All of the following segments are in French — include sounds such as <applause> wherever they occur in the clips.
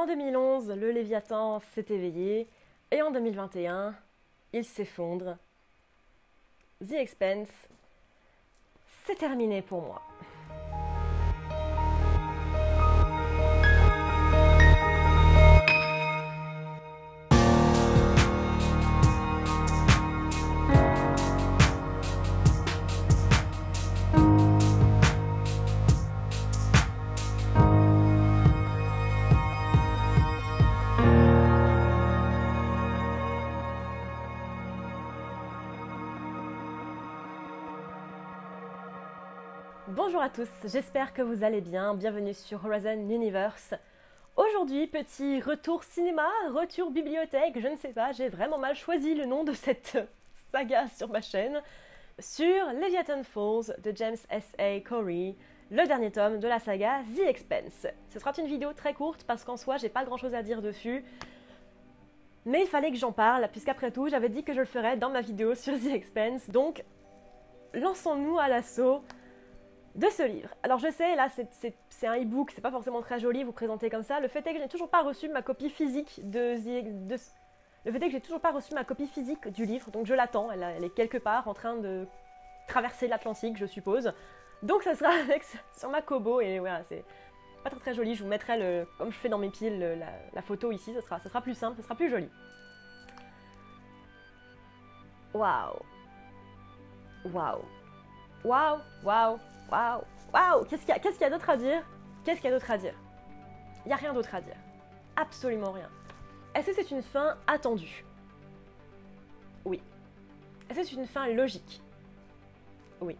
En 2011, le Léviathan s'est éveillé et en 2021, il s'effondre. The Expense, c'est terminé pour moi. Bonjour à tous, j'espère que vous allez bien. Bienvenue sur Horizon Universe. Aujourd'hui, petit retour cinéma, retour bibliothèque, je ne sais pas, j'ai vraiment mal choisi le nom de cette <laughs> saga sur ma chaîne. Sur Leviathan Falls de James S.A. Corey, le dernier tome de la saga The Expense. Ce sera une vidéo très courte parce qu'en soi, j'ai pas grand chose à dire dessus. Mais il fallait que j'en parle, puisqu'après tout, j'avais dit que je le ferais dans ma vidéo sur The Expense. Donc, lançons-nous à l'assaut de ce livre. Alors je sais, là c'est un e-book, c'est pas forcément très joli vous présenter comme ça. Le fait est que je toujours pas reçu ma copie physique de, le fait est que j'ai toujours pas reçu ma copie physique du livre, donc je l'attends. Elle, est quelque part en train de traverser l'Atlantique, je suppose. Donc ça sera <laughs> avec sur ma Kobo et voilà, c'est pas très très joli. Je vous mettrai le, comme je fais dans mes piles, la, la, photo ici. Ça sera, ça sera plus simple, ça sera plus joli. Waouh, waouh, waouh, waouh. Waouh Waouh Qu'est-ce qu'il y a, d'autre à dire? Qu'est-ce qu'il y a d'autre à dire? Il n'y a rien d'autre à dire. Absolument rien. Est-ce que c'est une fin attendue? Oui. Est-ce que c'est une fin logique? Oui.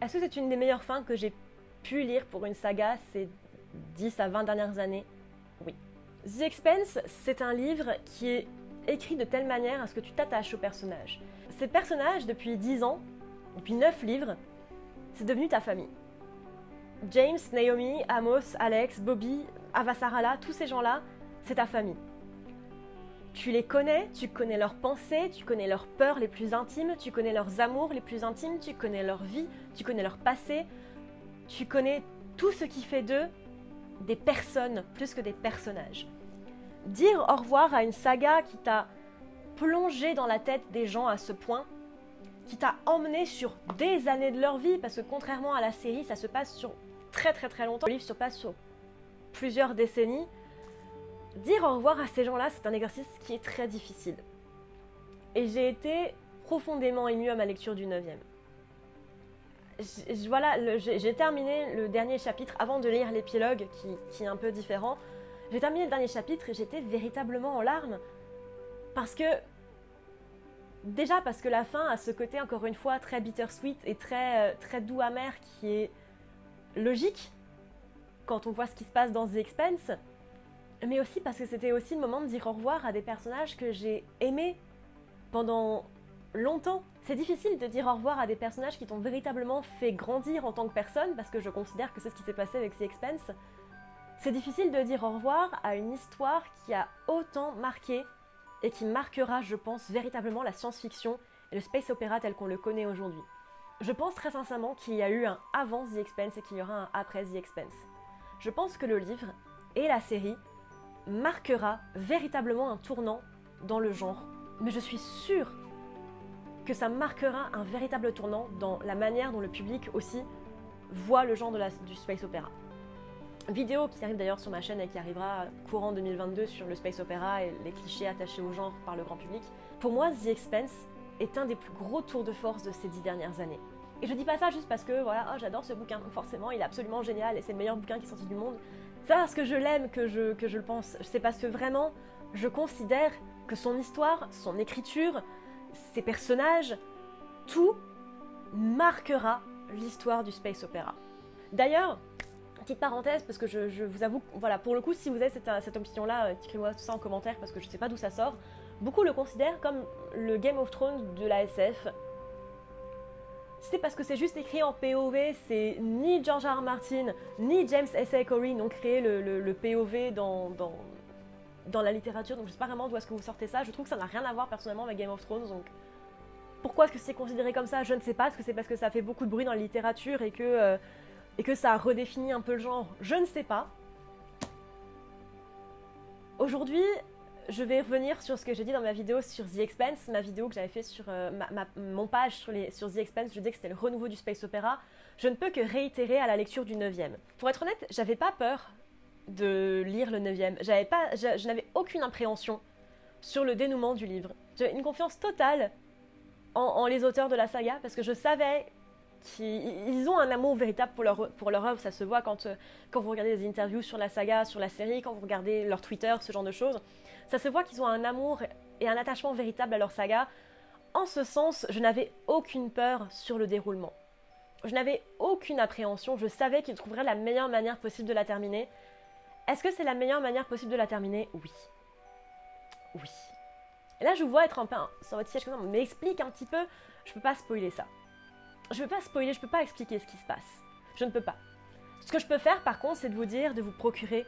Est-ce que c'est une des meilleures fins que j'ai pu lire pour une saga ces 10 à 20 dernières années? Oui. The Expense, c'est un livre qui est écrit de telle manière à ce que tu t'attaches au personnage. Ces personnages, depuis 10 ans, depuis 9 livres, c'est devenu ta famille. James, Naomi, Amos, Alex, Bobby, Avasarala, tous ces gens-là, c'est ta famille. Tu les connais, tu connais leurs pensées, tu connais leurs peurs les plus intimes, tu connais leurs amours les plus intimes, tu connais leur vie, tu connais leur passé, tu connais tout ce qui fait d'eux des personnes plus que des personnages. Dire au revoir à une saga qui t'a plongé dans la tête des gens à ce point, qui t'a emmené sur des années de leur vie, parce que contrairement à la série, ça se passe sur très très très longtemps. Le livre se passe sur plusieurs décennies. Dire au revoir à ces gens-là, c'est un exercice qui est très difficile. Et j'ai été profondément émue à ma lecture du 9e. Voilà, j'ai terminé le dernier chapitre avant de lire l'épilogue qui, qui est un peu différent. J'ai terminé le dernier chapitre et j'étais véritablement en larmes parce que Déjà parce que la fin a ce côté, encore une fois, très bittersweet et très, euh, très doux amer qui est logique quand on voit ce qui se passe dans The Expense, mais aussi parce que c'était aussi le moment de dire au revoir à des personnages que j'ai aimés pendant longtemps. C'est difficile de dire au revoir à des personnages qui t'ont véritablement fait grandir en tant que personne, parce que je considère que c'est ce qui s'est passé avec The Expense. C'est difficile de dire au revoir à une histoire qui a autant marqué et qui marquera, je pense, véritablement la science-fiction et le space opéra tel qu'on le connaît aujourd'hui. Je pense très sincèrement qu'il y a eu un avant The Expense et qu'il y aura un après The Expense. Je pense que le livre et la série marquera véritablement un tournant dans le genre, mais je suis sûre que ça marquera un véritable tournant dans la manière dont le public aussi voit le genre du space opéra vidéo qui arrive d'ailleurs sur ma chaîne et qui arrivera courant 2022 sur le space opéra et les clichés attachés au genre par le grand public. Pour moi, The Expense est un des plus gros tours de force de ces dix dernières années. Et je dis pas ça juste parce que voilà, oh, j'adore ce bouquin, forcément il est absolument génial et c'est le meilleur bouquin qui est sorti du monde. C'est parce que je l'aime que je, que je le pense. C'est parce que vraiment, je considère que son histoire, son écriture, ses personnages, tout marquera l'histoire du space opéra. D'ailleurs, petite parenthèse, parce que je, vous avoue, voilà, pour le coup, si vous avez cette, cette option-là, euh, écrivez-moi tout ça en commentaire, parce que je sais pas d'où ça sort. Beaucoup le considèrent comme le Game of Thrones de la SF. C'est parce que c'est juste écrit en POV, c'est ni George R. Martin, ni James S.A. Corey n'ont créé le, POV dans, dans, dans, la littérature, donc je sais pas vraiment d'où est-ce que vous sortez ça. Je trouve que ça n'a rien à voir personnellement avec Game of Thrones, donc pourquoi est-ce que c'est considéré comme ça? Je ne sais pas. Est-ce que c'est parce que ça fait beaucoup de bruit dans la littérature et que euh, et que ça a redéfini un peu le genre, je ne sais pas. Aujourd'hui, je vais revenir sur ce que j'ai dit dans ma vidéo sur The Expense, ma vidéo que j'avais fait sur euh, mon page sur, les, sur The Expense. Je disais que c'était le renouveau du space opéra. Je ne peux que réitérer à la lecture du 9e. Pour être honnête, j'avais pas peur de lire le 9e. J'avais pas, je, n'avais aucune appréhension sur le dénouement du livre. J'avais une confiance totale en, les auteurs de la saga parce que je savais qu'ils ont un amour véritable pour leur, pour leur œuvre. Ça se voit quand, euh, quand vous regardez des interviews sur la saga, sur la série, quand vous regardez leur Twitter, ce genre de choses. Ça se voit qu'ils ont un amour et un attachement véritable à leur saga. En ce sens, je n'avais aucune peur sur le déroulement. Je n'avais aucune appréhension, je savais qu'ils trouveraient la meilleure manière possible de la terminer. Est-ce que c'est la meilleure manière possible de la terminer? Oui. Oui. Et là, je vous vois être un peu sur votre siège comme ça, mais explique un petit peu. Je peux pas spoiler ça. Je ne peux pas spoiler, je peux pas expliquer ce qui se passe. Je ne peux pas. Ce que je peux faire, par contre, c'est de vous dire de vous procurer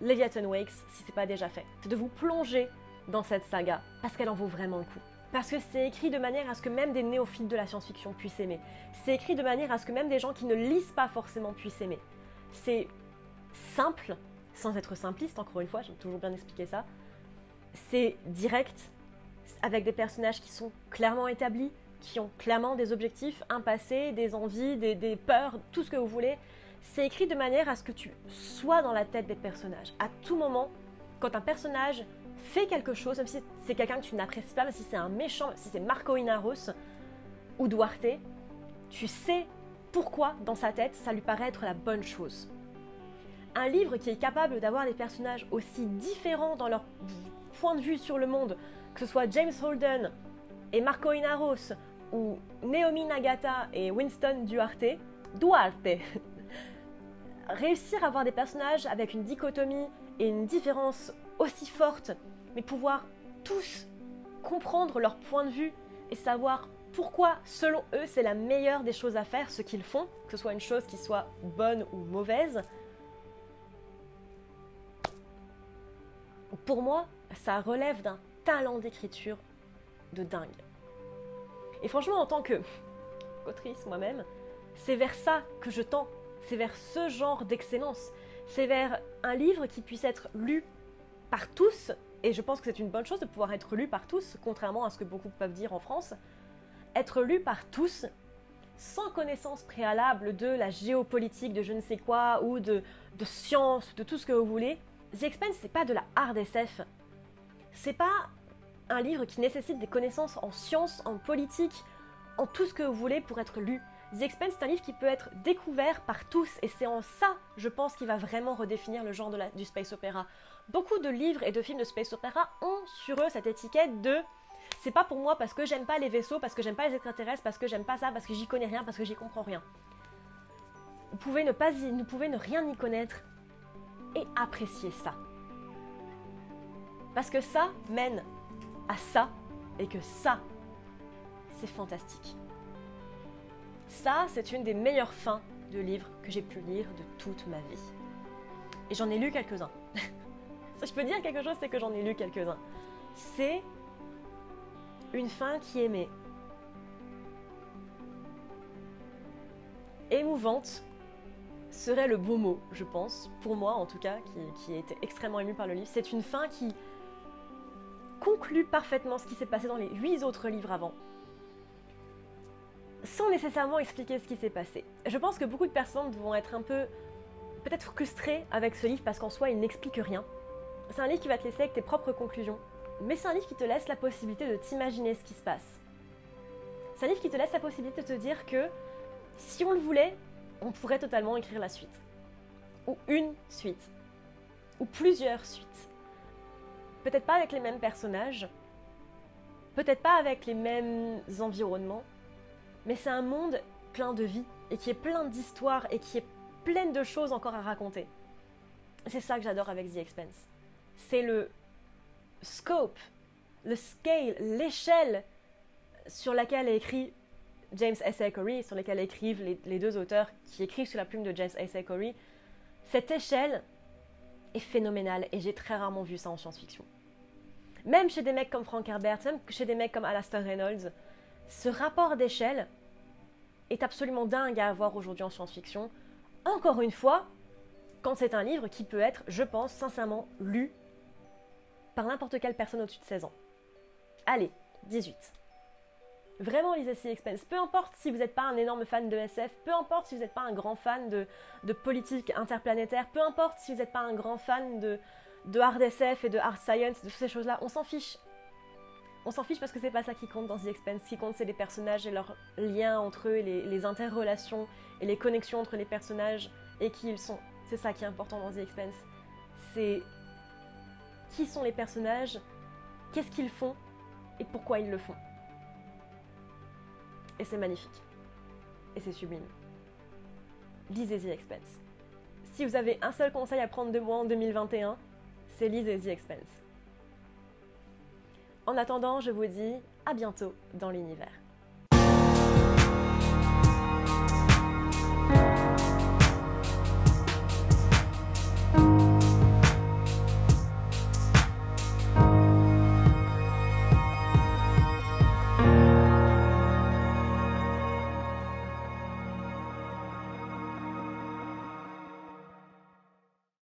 Leviathan Wakes si ce n'est pas déjà fait. C'est de vous plonger dans cette saga parce qu'elle en vaut vraiment le coup. Parce que c'est écrit de manière à ce que même des néophytes de la science-fiction puissent aimer. C'est écrit de manière à ce que même des gens qui ne lisent pas forcément puissent aimer. C'est simple, sans être simpliste, encore une fois, j'aime toujours bien expliquer ça. C'est direct, avec des personnages qui sont clairement établis, qui ont clairement des objectifs, un passé, des envies, des, peurs, tout ce que vous voulez. C'est écrit de manière à ce que tu sois dans la tête des personnages. À tout moment, quand un personnage fait quelque chose, même si c'est quelqu'un que tu n'apprécies pas, même si c'est un méchant, même si c'est Marco Inaros ou Duarte, tu sais pourquoi dans sa tête ça lui paraît être la bonne chose. Un livre qui est capable d'avoir des personnages aussi différents dans leur point de vue sur le monde, que ce soit James Holden et Marco Inaros, ou Naomi Nagata et Winston Duarte, Duarte, <laughs> réussir à avoir des personnages avec une dichotomie et une différence aussi forte, mais pouvoir tous comprendre leur point de vue et savoir pourquoi, selon eux, c'est la meilleure des choses à faire, ce qu'ils font, que ce soit une chose qui soit bonne ou mauvaise. Pour moi, ça relève d'un talent d'écriture de dingue. Et franchement, en tant que autrice moi-même, c'est vers ça que je tends. C'est vers ce genre d'excellence. C'est vers un livre qui puisse être lu par tous, et je pense que c'est une bonne chose de pouvoir être lu par tous, contrairement à ce que beaucoup peuvent dire en France, être lu par tous sans connaissance préalable de la géopolitique, de je ne sais quoi, ou de, de science, de tout ce que vous voulez. The Expense, c'est pas de la hard SF. C'est pas un livre qui nécessite des connaissances en science, en politique, en tout ce que vous voulez pour être lu. The Expense, c'est un livre qui peut être découvert par tous, et c'est en ça, je pense, qu'il va vraiment redéfinir le genre de la, du space opéra. Beaucoup de livres et de films de space opéra ont sur eux cette étiquette de c'est pas pour moi parce que j'aime pas les vaisseaux, parce que j'aime pas les extraterrestres, parce que j'aime pas ça, parce que j'y connais rien, parce que j'y comprends rien. Vous pouvez ne pas vous pouvez ne rien y connaître et apprécier ça. Parce que ça mène à ça et que ça, c'est fantastique. Ça, c'est une des meilleures fins de livres que j'ai pu lire de toute ma vie. Et j'en ai lu quelques-uns. <laughs> si je peux dire quelque chose, c'est que j'en ai lu quelques-uns. C'est une fin qui aimait. Émouvante serait le beau mot, je pense, pour moi en tout cas, qui, qui été extrêmement ému par le livre. C'est une fin qui conclut parfaitement ce qui s'est passé dans les huit autres livres avant sans nécessairement expliquer ce qui s'est passé. Je pense que beaucoup de personnes vont être un peu peut-être frustrées avec ce livre parce qu'en soi il n'explique rien. C'est un livre qui va te laisser avec tes propres conclusions, mais c'est un livre qui te laisse la possibilité de t'imaginer ce qui se passe. C'est un livre qui te laisse la possibilité de te dire que si on le voulait, on pourrait totalement écrire la suite. Ou une suite. Ou plusieurs suites. Peut-être pas avec les mêmes personnages, peut-être pas avec les mêmes environnements, mais c'est un monde plein de vie et qui est plein d'histoires et qui est plein de choses encore à raconter. C'est ça que j'adore avec The Expense. C'est le scope, le scale, l'échelle sur laquelle est écrit James S. Corey, sur laquelle écrivent les, deux auteurs qui écrivent sous la plume de James S. Corey. Cette échelle est phénoménale et j'ai très rarement vu ça en science-fiction. Même chez des mecs comme Frank Herbert, même chez des mecs comme Alastair Reynolds, ce rapport d'échelle est absolument dingue à avoir aujourd'hui en science-fiction. Encore une fois, quand c'est un livre qui peut être, je pense, sincèrement lu par n'importe quelle personne au-dessus de 16 ans. Allez, 18. Vraiment lisez The Expense. Peu importe si vous n'êtes pas un énorme fan de SF, peu importe si vous n'êtes pas un grand fan de, politique interplanétaire, peu importe si vous n'êtes pas un grand fan de, de hard SF et de hard science, de toutes ces choses-là, on s'en fiche. On s'en fiche parce que c'est pas ça qui compte dans The Expense. Ce qui compte, c'est les personnages et leurs liens entre eux, les, les interrelations et les connexions entre les personnages et qui ils sont. C'est ça qui est important dans The Expense. C'est qui sont les personnages, qu'est-ce qu'ils font et pourquoi ils le font. Et c'est magnifique. Et c'est sublime. Lisez The Expense. Si vous avez un seul conseil à prendre de moi en 2021, c'est lisez The Expense. En attendant, je vous dis à bientôt dans l'univers.